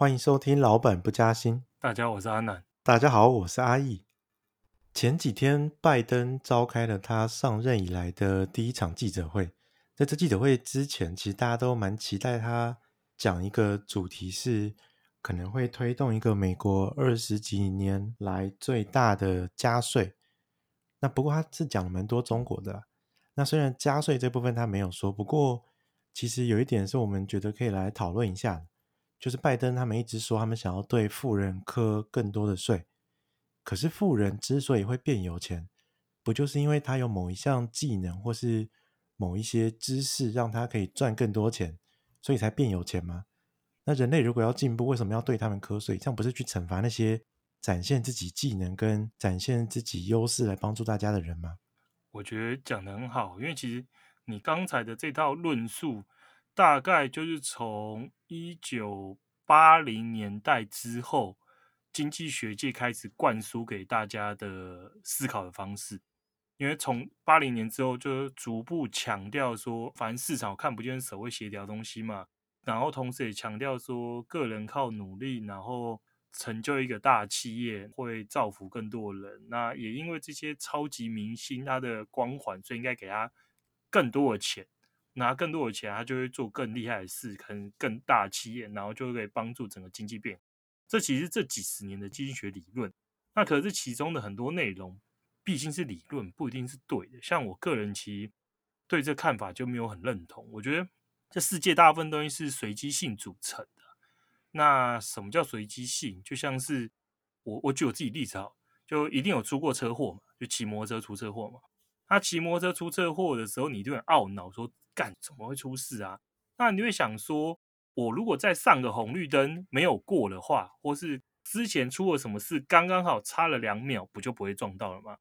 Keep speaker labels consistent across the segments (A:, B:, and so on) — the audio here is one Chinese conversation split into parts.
A: 欢迎收听老板不加薪。
B: 大家好，我是阿南。
A: 大家好，我是阿义。前几天，拜登召开了他上任以来的第一场记者会。在这记者会之前，其实大家都蛮期待他讲一个主题，是可能会推动一个美国二十几年来最大的加税。那不过他是讲了蛮多中国的啦。那虽然加税这部分他没有说，不过其实有一点是我们觉得可以来讨论一下。就是拜登他们一直说他们想要对富人科更多的税，可是富人之所以会变有钱，不就是因为他有某一项技能或是某一些知识让他可以赚更多钱，所以才变有钱吗？那人类如果要进步，为什么要对他们课税？这样不是去惩罚那些展现自己技能跟展现自己优势来帮助大家的人吗？
B: 我觉得讲得很好，因为其实你刚才的这套论述。大概就是从一九八零年代之后，经济学界开始灌输给大家的思考的方式。因为从八零年之后，就逐步强调说，反正市场看不见、手会协调东西嘛。然后同时也强调说，个人靠努力，然后成就一个大企业，会造福更多人。那也因为这些超级明星他的光环，所以应该给他更多的钱。拿更多的钱，他就会做更厉害的事，可能更大企业，然后就会可以帮助整个经济变。这其实这几十年的经济学理论，那可是其中的很多内容，毕竟是理论，不一定是对的。像我个人其实对这看法就没有很认同。我觉得这世界大部分东西是随机性组成的。那什么叫随机性？就像是我我举我自己例子啊，就一定有出过车祸嘛，就骑摩托车出车祸嘛。他骑摩托车出车祸的时候，你就很懊恼说。干怎么会出事啊？那你会想说，我如果在上个红绿灯没有过的话，或是之前出了什么事，刚刚好差了两秒，不就不会撞到了吗？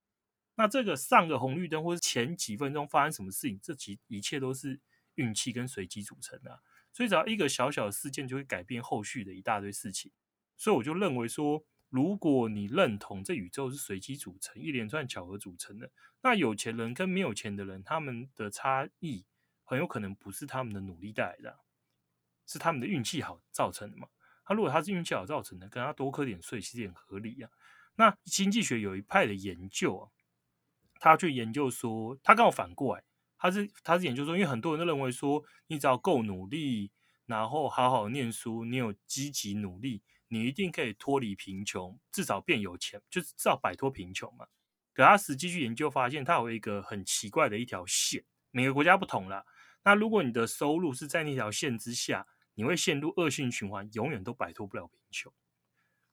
B: 那这个上个红绿灯或是前几分钟发生什么事情，这其一切都是运气跟随机组成的。所以只要一个小小的事件，就会改变后续的一大堆事情。所以我就认为说，如果你认同这宇宙是随机组成，一连串巧合组成的，那有钱人跟没有钱的人，他们的差异。很有可能不是他们的努力带来的，是他们的运气好造成的嘛？他如果他是运气好造成的，跟他多课点税其实也很合理啊。那经济学有一派的研究啊，他去研究说，他刚好反过来，他是他是研究说，因为很多人都认为说，你只要够努力，然后好好念书，你有积极努力，你一定可以脱离贫穷，至少变有钱，就是至少摆脱贫穷嘛。可他实际去研究发现，他有一个很奇怪的一条线，每个国家不同啦。那如果你的收入是在那条线之下，你会陷入恶性循环，永远都摆脱不了贫穷。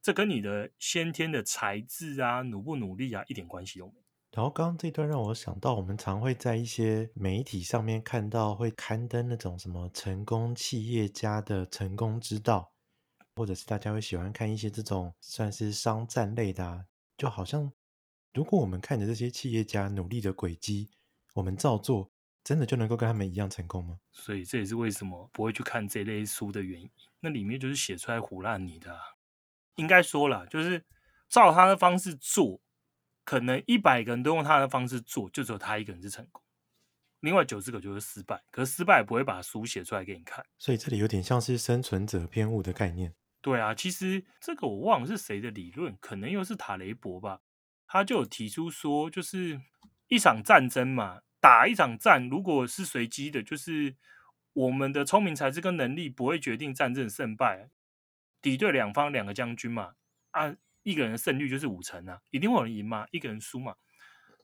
B: 这跟你的先天的才智啊、努不努力啊，一点关系都没有。
A: 然后刚刚这段让我想到，我们常会在一些媒体上面看到，会刊登那种什么成功企业家的成功之道，或者是大家会喜欢看一些这种算是商战类的啊，就好像如果我们看着这些企业家努力的轨迹，我们照做。真的就能够跟他们一样成功吗？
B: 所以这也是为什么不会去看这类书的原因。那里面就是写出来唬烂你的啊。应该说了，就是照他的方式做，可能一百个人都用他的方式做，就只有他一个人是成功，另外九十个就是失败。可是失败也不会把书写出来给你看。
A: 所以这里有点像是生存者偏误的概念。
B: 对啊，其实这个我忘了是谁的理论，可能又是塔雷伯吧。他就有提出说，就是一场战争嘛。打一场战，如果是随机的，就是我们的聪明才智跟能力不会决定战争胜败。敌对两方两个将军嘛，啊，一个人的胜率就是五成啊，一定会有人赢嘛，一个人输嘛。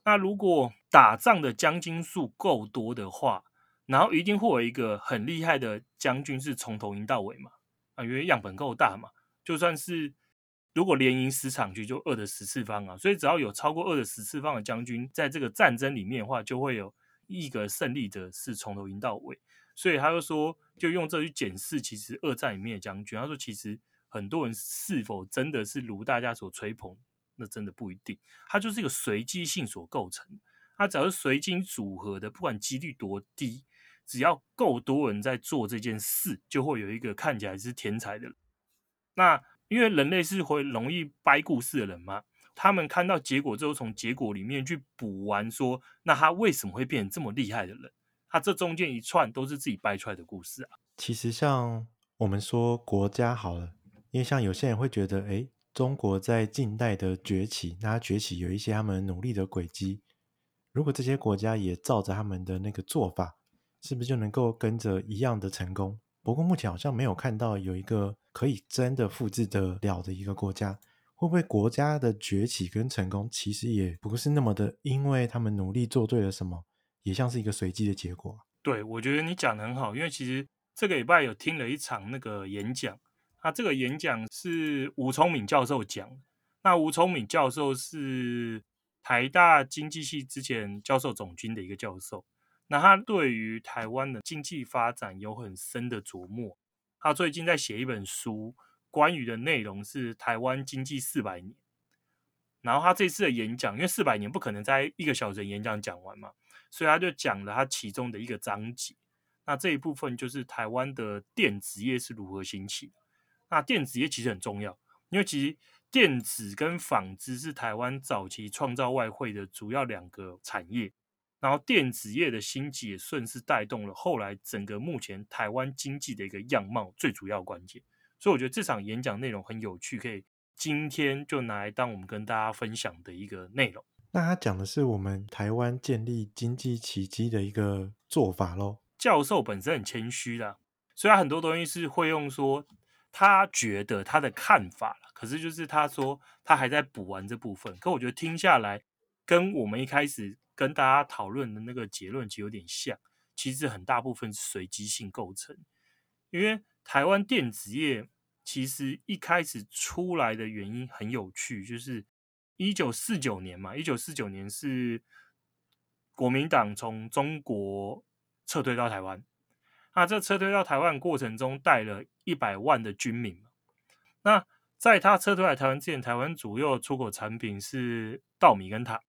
B: 那如果打仗的将军数够多的话，然后一定会有一个很厉害的将军是从头赢到尾嘛，啊，因为样本够大嘛，就算是。如果连赢十场局，就二的十次方啊，所以只要有超过二的十次方的将军在这个战争里面的话，就会有一个胜利者是从头赢到尾。所以他就说，就用这去检视，其实二战里面的将军，他说其实很多人是否真的是如大家所吹捧，那真的不一定。它就是一个随机性所构成，它只要是随机组合的，不管几率多低，只要够多人在做这件事，就会有一个看起来是天才的人。那因为人类是会容易掰故事的人嘛，他们看到结果之后，从结果里面去补完，说那他为什么会变成这么厉害的人？他这中间一串都是自己掰出来的故事啊。
A: 其实像我们说国家好了，因为像有些人会觉得，哎，中国在近代的崛起，那它崛起有一些他们努力的轨迹。如果这些国家也照着他们的那个做法，是不是就能够跟着一样的成功？不过目前好像没有看到有一个可以真的复制得了的一个国家。会不会国家的崛起跟成功，其实也不是那么的，因为他们努力做对了什么，也像是一个随机的结果。
B: 对，我觉得你讲得很好，因为其实这个礼拜有听了一场那个演讲。他这个演讲是吴聪敏教授讲，那吴聪敏教授是台大经济系之前教授总军的一个教授，那他对于台湾的经济发展有很深的琢磨。他最近在写一本书，关于的内容是台湾经济四百年。然后他这次的演讲，因为四百年不可能在一个小时演讲讲完嘛，所以他就讲了他其中的一个章节。那这一部分就是台湾的电子业是如何兴起。那电子业其实很重要，因为其实电子跟纺织是台湾早期创造外汇的主要两个产业，然后电子业的兴起也顺势带动了后来整个目前台湾经济的一个样貌最主要关键。所以我觉得这场演讲内容很有趣，可以今天就拿来当我们跟大家分享的一个内容。
A: 那他讲的是我们台湾建立经济奇迹的一个做法喽。
B: 教授本身很谦虚啦，所以他很多东西是会用说。他觉得他的看法了，可是就是他说他还在补完这部分。可我觉得听下来，跟我们一开始跟大家讨论的那个结论其实有点像。其实很大部分是随机性构成，因为台湾电子业其实一开始出来的原因很有趣，就是一九四九年嘛，一九四九年是国民党从中国撤退到台湾。那这撤退到台湾过程中，带了一百万的军民。那在他撤退来台湾之前，台湾主要出口产品是稻米跟糖。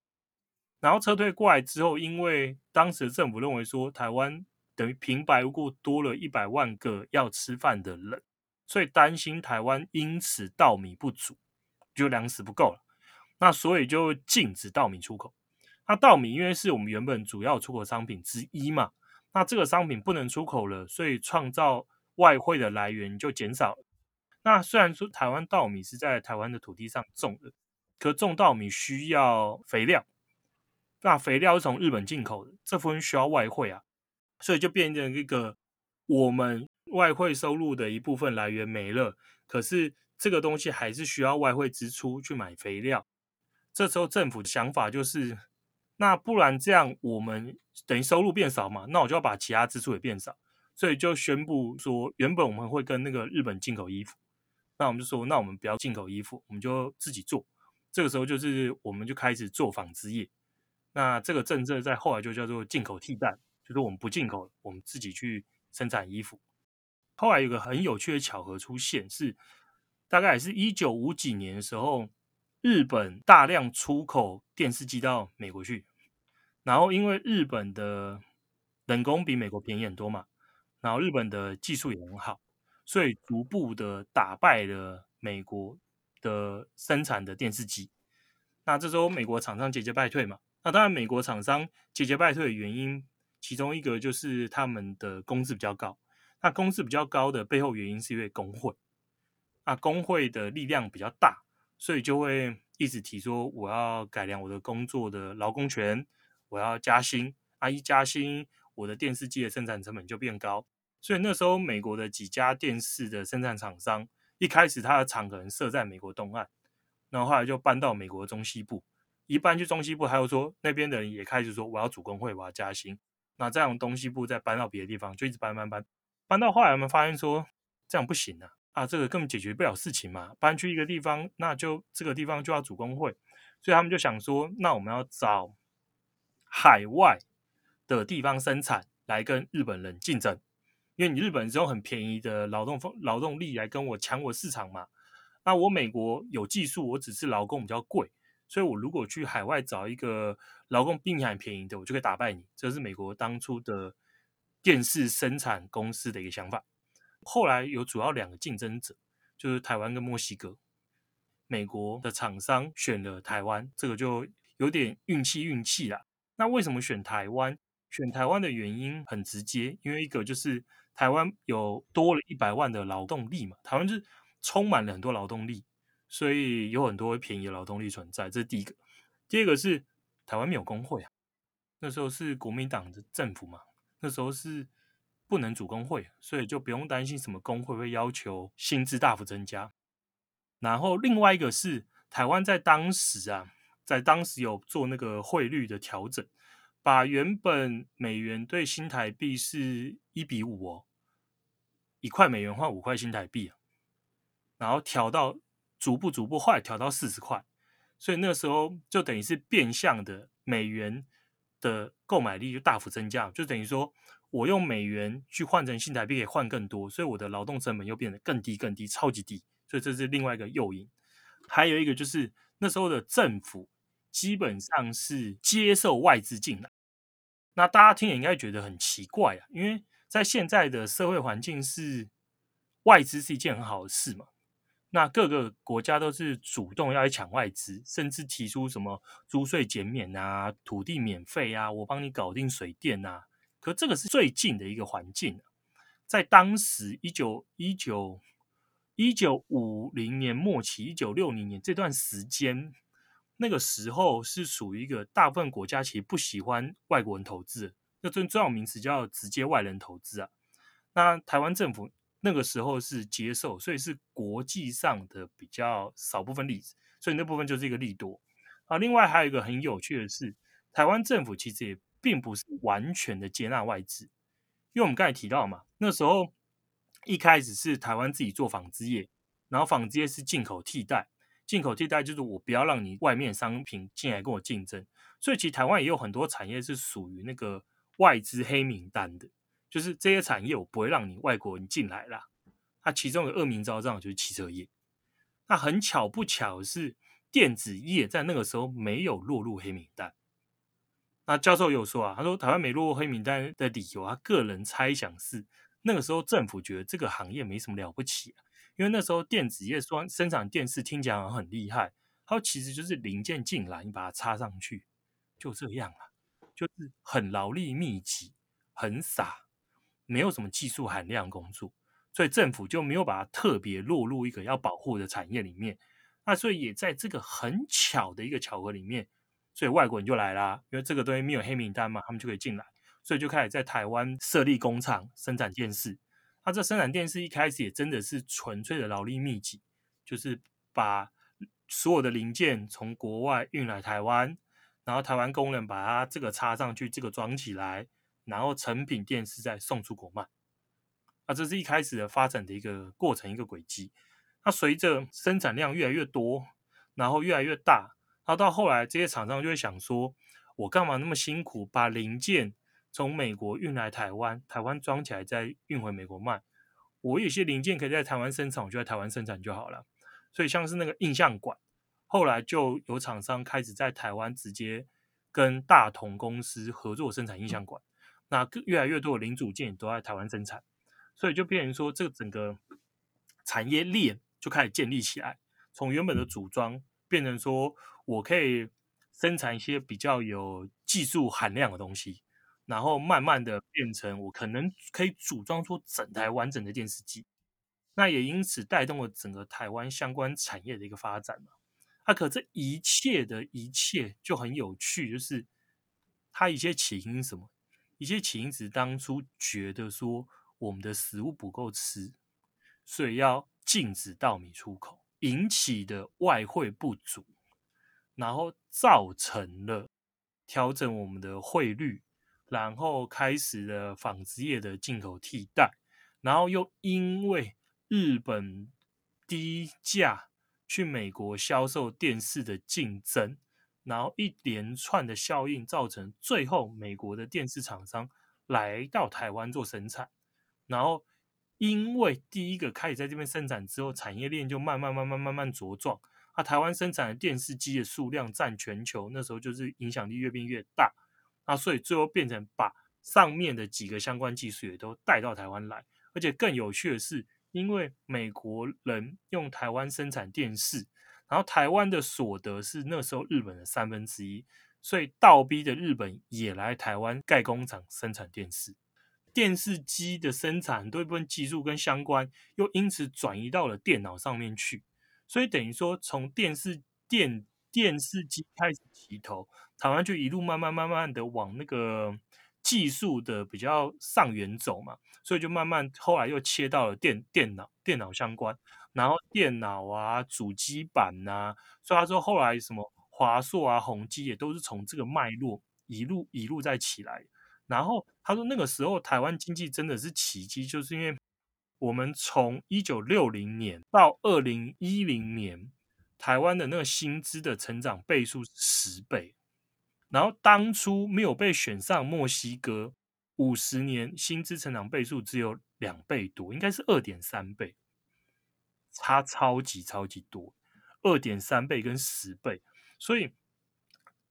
B: 然后撤退过来之后，因为当时政府认为说台湾等于平白无故多了一百万个要吃饭的人，所以担心台湾因此稻米不足，就粮食不够了。那所以就禁止稻米出口。那稻米因为是我们原本主要出口商品之一嘛。那这个商品不能出口了，所以创造外汇的来源就减少。那虽然说台湾稻米是在台湾的土地上种的，可种稻米需要肥料，那肥料是从日本进口的，这部分需要外汇啊，所以就变成一个我们外汇收入的一部分来源没了，可是这个东西还是需要外汇支出去买肥料。这时候政府的想法就是。那不然这样，我们等于收入变少嘛？那我就要把其他支出也变少，所以就宣布说，原本我们会跟那个日本进口衣服，那我们就说，那我们不要进口衣服，我们就自己做。这个时候就是我们就开始做纺织业。那这个政策在后来就叫做进口替代，就是我们不进口，我们自己去生产衣服。后来有个很有趣的巧合出现，是大概是一九五几年的时候。日本大量出口电视机到美国去，然后因为日本的人工比美国便宜很多嘛，然后日本的技术也很好，所以逐步的打败了美国的生产的电视机。那这时候美国厂商节节败退嘛，那当然美国厂商节节败退的原因，其中一个就是他们的工资比较高。那工资比较高的背后原因是因为工会，那工会的力量比较大。所以就会一直提说，我要改良我的工作的劳工权，我要加薪。啊，一加薪，我的电视机的生产成本就变高。所以那时候，美国的几家电视的生产厂商，一开始它的厂可能设在美国东岸，然后后来就搬到美国中西部。一搬去中西部，还有说那边的人也开始说，我要组工会，我要加薪。那这样东西部再搬到别的地方，就一直搬搬搬，搬到后来，我们发现说这样不行啊。啊，这个根本解决不了事情嘛！搬去一个地方，那就这个地方就要组工会，所以他们就想说，那我们要找海外的地方生产来跟日本人竞争，因为你日本是用很便宜的劳动劳动力来跟我抢我市场嘛。那我美国有技术，我只是劳工比较贵，所以我如果去海外找一个劳工比你还便宜的，我就可以打败你。这是美国当初的电视生产公司的一个想法。后来有主要两个竞争者，就是台湾跟墨西哥。美国的厂商选了台湾，这个就有点运气运气啦。那为什么选台湾？选台湾的原因很直接，因为一个就是台湾有多了一百万的劳动力嘛。台湾就是充满了很多劳动力，所以有很多便宜的劳动力存在。这是第一个。第二个是台湾没有工会啊，那时候是国民党的政府嘛，那时候是不能组工会，所以就不用担心什么工会会要求薪资大幅增加。然后另外一个是台湾在当时啊，在当时有做那个汇率的调整，把原本美元兑新台币是一比五哦，一块美元换五块新台币，然后调到逐步逐步后来调到四十块，所以那时候就等于是变相的美元的购买力就大幅增加，就等于说我用美元去换成新台币可以换更多，所以我的劳动成本又变得更低更低，超级低。所以这是另外一个诱因，还有一个就是那时候的政府基本上是接受外资进来，那大家听也应该觉得很奇怪啊，因为在现在的社会环境是外资是一件很好的事嘛，那各个国家都是主动要去抢外资，甚至提出什么租税减免啊、土地免费啊，我帮你搞定水电啊，可这个是最近的一个环境，在当时一九一九。一九五零年末期，一九六零年这段时间，那个时候是属于一个大部分国家其实不喜欢外国人投资，那最重要名词叫直接外人投资啊。那台湾政府那个时候是接受，所以是国际上的比较少部分例子，所以那部分就是一个利多啊。另外还有一个很有趣的是，台湾政府其实也并不是完全的接纳外资，因为我们刚才提到嘛，那时候。一开始是台湾自己做纺织业，然后纺织业是进口替代，进口替代就是我不要让你外面商品进来跟我竞争，所以其实台湾也有很多产业是属于那个外资黑名单的，就是这些产业我不会让你外国人进来啦。那其中的恶名昭彰就是汽车业，那很巧不巧是电子业在那个时候没有落入黑名单。那教授有说啊，他说台湾没落入黑名单的理由，他个人猜想是。那个时候政府觉得这个行业没什么了不起，因为那时候电子业说生产电视听起来很厉害，它其实就是零件进来，你把它插上去，就这样啊，就是很劳力密集、很傻，没有什么技术含量工作，所以政府就没有把它特别落入一个要保护的产业里面。那所以也在这个很巧的一个巧合里面，所以外国人就来啦，因为这个东西没有黑名单嘛，他们就可以进来。所以就开始在台湾设立工厂生产电视。那这生产电视一开始也真的是纯粹的劳力密集，就是把所有的零件从国外运来台湾，然后台湾工人把它这个插上去，这个装起来，然后成品电视再送出国卖。啊，这是一开始的发展的一个过程，一个轨迹。那随着生产量越来越多，然后越来越大，然后到后来这些厂商就会想说：我干嘛那么辛苦把零件从美国运来台湾，台湾装起来再运回美国卖。我有些零件可以在台湾生产，我就在台湾生产就好了。所以像是那个印象管，后来就有厂商开始在台湾直接跟大同公司合作生产印象管。那越来越多的零组件都在台湾生产，所以就变成说，这个整个产业链就开始建立起来。从原本的组装变成说我可以生产一些比较有技术含量的东西。然后慢慢的变成我可能可以组装出整台完整的电视机，那也因此带动了整个台湾相关产业的一个发展嘛。啊，可这一切的一切就很有趣，就是它一些起因什么？一些起因是当初觉得说我们的食物不够吃，所以要禁止稻米出口，引起的外汇不足，然后造成了调整我们的汇率。然后开始了纺织业的进口替代，然后又因为日本低价去美国销售电视的竞争，然后一连串的效应造成最后美国的电视厂商来到台湾做生产，然后因为第一个开始在这边生产之后，产业链就慢慢慢慢慢慢茁壮，啊，台湾生产的电视机的数量占全球，那时候就是影响力越变越大。那所以最后变成把上面的几个相关技术也都带到台湾来，而且更有趣的是，因为美国人用台湾生产电视，然后台湾的所得是那时候日本的三分之一，所以倒逼的日本也来台湾盖工厂生产电视。电视机的生产很多部分技术跟相关，又因此转移到了电脑上面去。所以等于说，从电视电电视机开始起头，台湾就一路慢慢慢慢的往那个技术的比较上缘走嘛。所以就慢慢后来又切到了电电脑电脑相关，然后电脑啊、主机板呐、所以他说后来什么华硕啊、宏基也都是从这个脉络一路一路在起来。然后他说那个时候台湾经济真的是奇迹，就是因为我们从一九六零年到二零一零年，台湾的那个薪资的成长倍数是十倍，然后当初没有被选上墨西哥。五十年薪资成长倍数只有两倍多，应该是二点三倍，差超级超级多，二点三倍跟十倍，所以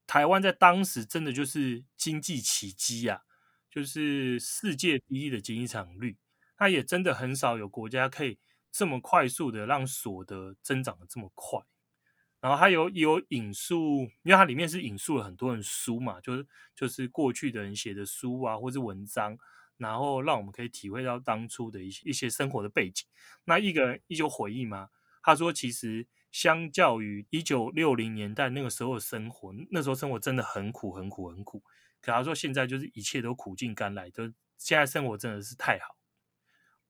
B: 台湾在当时真的就是经济奇迹呀，就是世界第一的经济成长率，它也真的很少有国家可以这么快速的让所得增长的这么快。然后还有有引述，因为它里面是引述了很多人书嘛，就是就是过去的人写的书啊，或是文章，然后让我们可以体会到当初的一些一些生活的背景。那一个人一九回忆嘛，他说其实相较于一九六零年代那个时候的生活，那时候生活真的很苦很苦很苦。可他说现在就是一切都苦尽甘来，就现在生活真的是太好。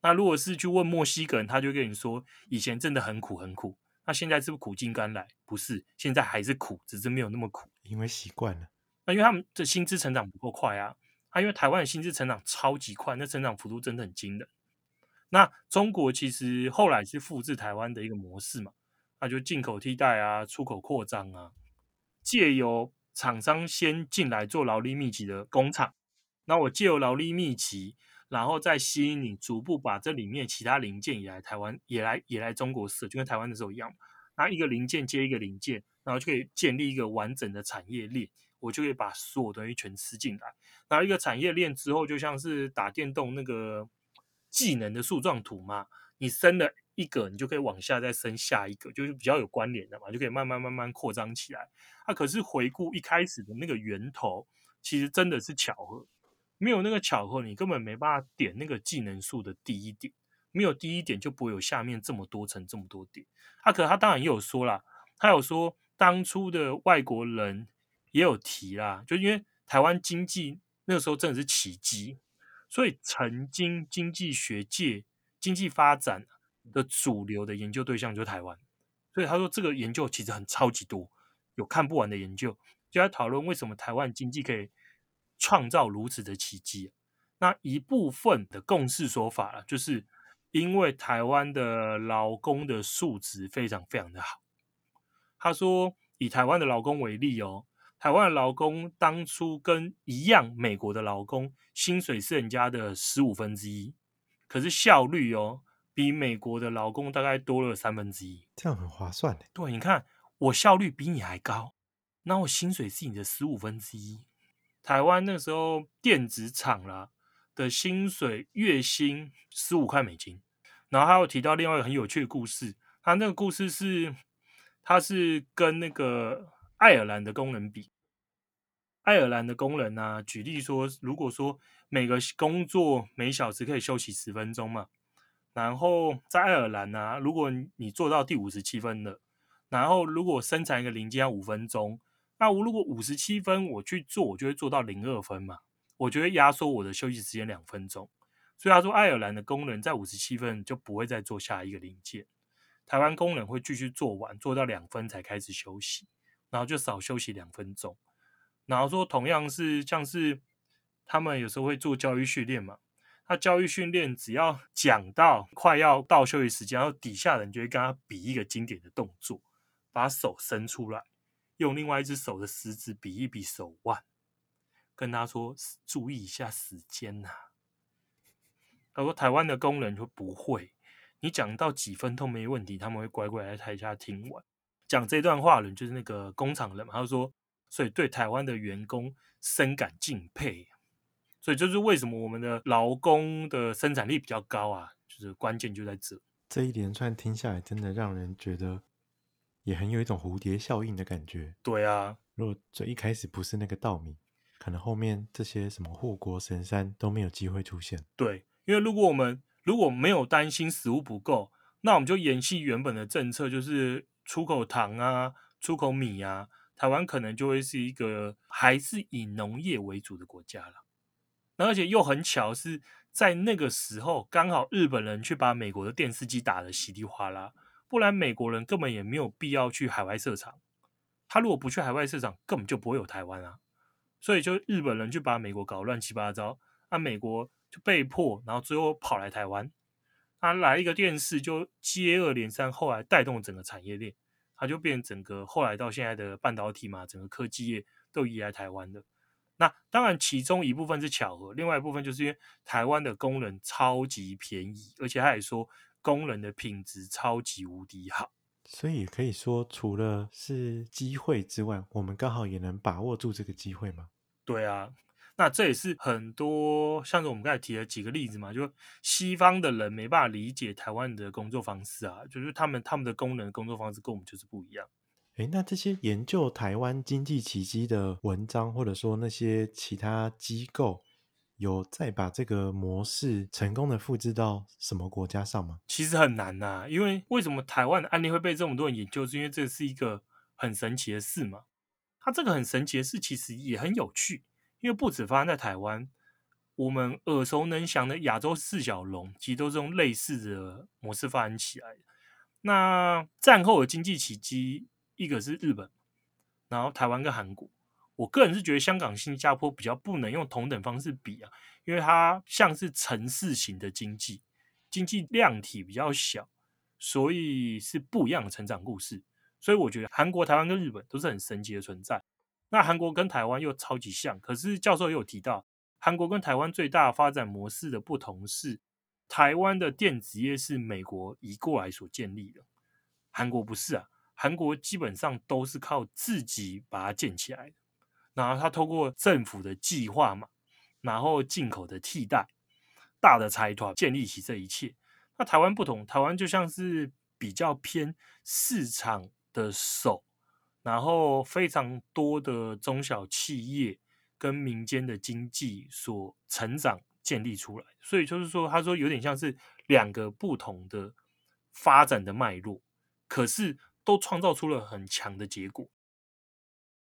B: 那如果是去问墨西哥人，他就跟你说以前真的很苦很苦。那现在是不是苦尽甘来？不是，现在还是苦，只是没有那么苦，
A: 因为习惯了。
B: 那因为他们的薪资成长不够快啊，啊，因为台湾的薪资成长超级快，那成长幅度真的很惊人。那中国其实后来是复制台湾的一个模式嘛，那就进口替代啊，出口扩张啊，借由厂商先进来做劳力密集的工厂，那我借由劳力密集。然后再吸引你，逐步把这里面其他零件也来台湾，也来也来中国设，就跟台湾的时候一样。拿一个零件接一个零件，然后就可以建立一个完整的产业链，我就可以把所有东西全吃进来。然后一个产业链之后，就像是打电动那个技能的树状图嘛，你升了一个，你就可以往下再升下一个，就是比较有关联的嘛，就可以慢慢慢慢扩张起来。啊，可是回顾一开始的那个源头，其实真的是巧合。没有那个巧合，你根本没办法点那个技能树的第一点。没有第一点，就不会有下面这么多层这么多点。他、啊、可他当然也有说啦，他有说当初的外国人也有提啦，就因为台湾经济那个时候真的是奇迹，所以曾经经济学界经济发展的主流的研究对象就是台湾。所以他说这个研究其实很超级多，有看不完的研究，就在讨论为什么台湾经济可以。创造如此的奇迹，那一部分的共识说法了，就是因为台湾的劳工的素质非常非常的好。他说，以台湾的劳工为例哦，台湾的劳工当初跟一样美国的劳工薪水是人家的十五分之一，可是效率哦，比美国的劳工大概多了三分之一，
A: 这样很划算的。
B: 对，你看我效率比你还高，那我薪水是你的十五分之一。台湾那时候电子厂啦的薪水月薪十五块美金，然后还有提到另外一个很有趣的故事，他那个故事是他是跟那个爱尔兰的工人比，爱尔兰的工人啊，举例说，如果说每个工作每小时可以休息十分钟嘛，然后在爱尔兰啊，如果你做到第五十七分了，然后如果生产一个零件要五分钟。那我如果五十七分我去做，我就会做到零二分嘛，我就会压缩我的休息时间两分钟。所以他说，爱尔兰的工人在五十七分就不会再做下一个零件，台湾工人会继续做完，做到两分才开始休息，然后就少休息两分钟。然后说，同样是像是他们有时候会做教育训练嘛，他教育训练只要讲到快要到休息时间，然后底下人就会跟他比一个经典的动作，把手伸出来。用另外一只手的食指比一比手腕，跟他说：“注意一下时间呐、”他说：“台湾的工人就不会，你讲到几分都没问题，他们会乖乖在台下听完。”讲这段话的人就是那个工厂人嘛。他说：“所以对台湾的员工深感敬佩。所以就是为什么我们的劳工的生产力比较高啊？就是关键就在这。
A: 这一连串听下来，真的让人觉得。”也很有一种蝴蝶效应的感觉。
B: 对啊，
A: 如果这一开始不是那个稻米，可能后面这些什么护国神山都没有机会出现。
B: 对，因为如果我们如果没有担心食物不够，那我们就延续原本的政策，就是出口糖啊，出口米啊，台湾可能就会是一个还是以农业为主的国家了。那而且又很巧是在那个时候，刚好日本人去把美国的电视机打得稀里哗啦，不然美国人根本也没有必要去海外设厂。他如果不去海外设厂，根本就不会有台湾啊。所以就日本人就把美国搞乱七八糟，那美国就被迫，然后最后跑来台湾。他来一个电视就接二连三，后来带动整个产业链，他就变整个后来到现在的半导体嘛，整个科技业都移来台湾的。那当然其中一部分是巧合，另外一部分就是因为台湾的工人超级便宜，而且他也说工人的品质超级无敌好。
A: 所以可以说，除了是机会之外，我们刚好也能把握住这个机会吗？
B: 对啊，那这也是很多像是我们刚才提的几个例子嘛，就西方的人没办法理解台湾的工作方式啊，就是他们他们的工人工作方式跟我们就是不一样。
A: 诶，那这些研究台湾经济奇迹的文章，或者说那些其他机构。有再把这个模式成功的复制到什么国家上吗？
B: 其实很难呐、啊，因为为什么台湾的案例会被这么多人研究？是因为这是一个很神奇的事嘛。它这个很神奇的事其实也很有趣，因为不止发生在台湾，我们耳熟能详的亚洲四小龙，其实都是用类似的模式发展起来的。那战后的经济奇迹，一个是日本，然后台湾跟韩国。我个人是觉得香港、新加坡比较不能用同等方式比啊，因为它像是城市型的经济，经济量体比较小，所以是不一样的成长故事。所以我觉得韩国、台湾跟日本都是很神奇的存在。那韩国跟台湾又超级像，可是教授也有提到，韩国跟台湾最大发展模式的不同是，台湾的电子业是美国移过来所建立的，韩国不是啊，韩国基本上都是靠自己把它建起来的。然后他透过政府的计划嘛，然后进口的替代，大的财团建立起这一切。那台湾不同，台湾就像是比较偏市场的手，然后非常多的中小企业跟民间的经济所成长建立出来。所以就是说，他说有点像是两个不同的发展的脉络，可是都创造出了很强的结果。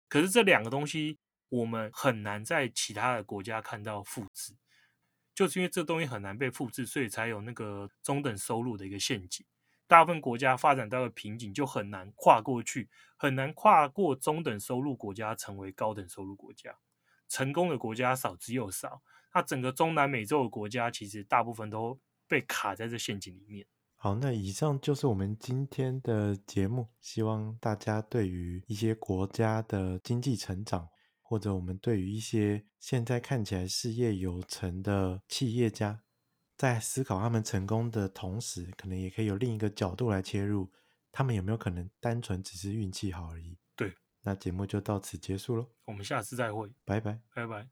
B: 可是这两个东西，我们很难在其他的国家看到复制，就是因为这东西很难被复制，所以才有那个中等收入的一个陷阱。大部分国家发展到了瓶颈，就很难跨过去，很难跨过中等收入国家成为高等收入国家。成功的国家少之又少，那整个中南美洲的国家其实大部分都被卡在这陷阱里面。
A: 好，那以上就是我们今天的节目。希望大家对于一些国家的经济成长，或者我们对于一些现在看起来事业有成的企业家，在思考他们成功的同时，可能也可以有另一个角度来切入，他们有没有可能单纯只是运气好而已？
B: 对，
A: 那节目就到此结束喽。
B: 我们下次再会，
A: 拜拜，
B: 拜拜。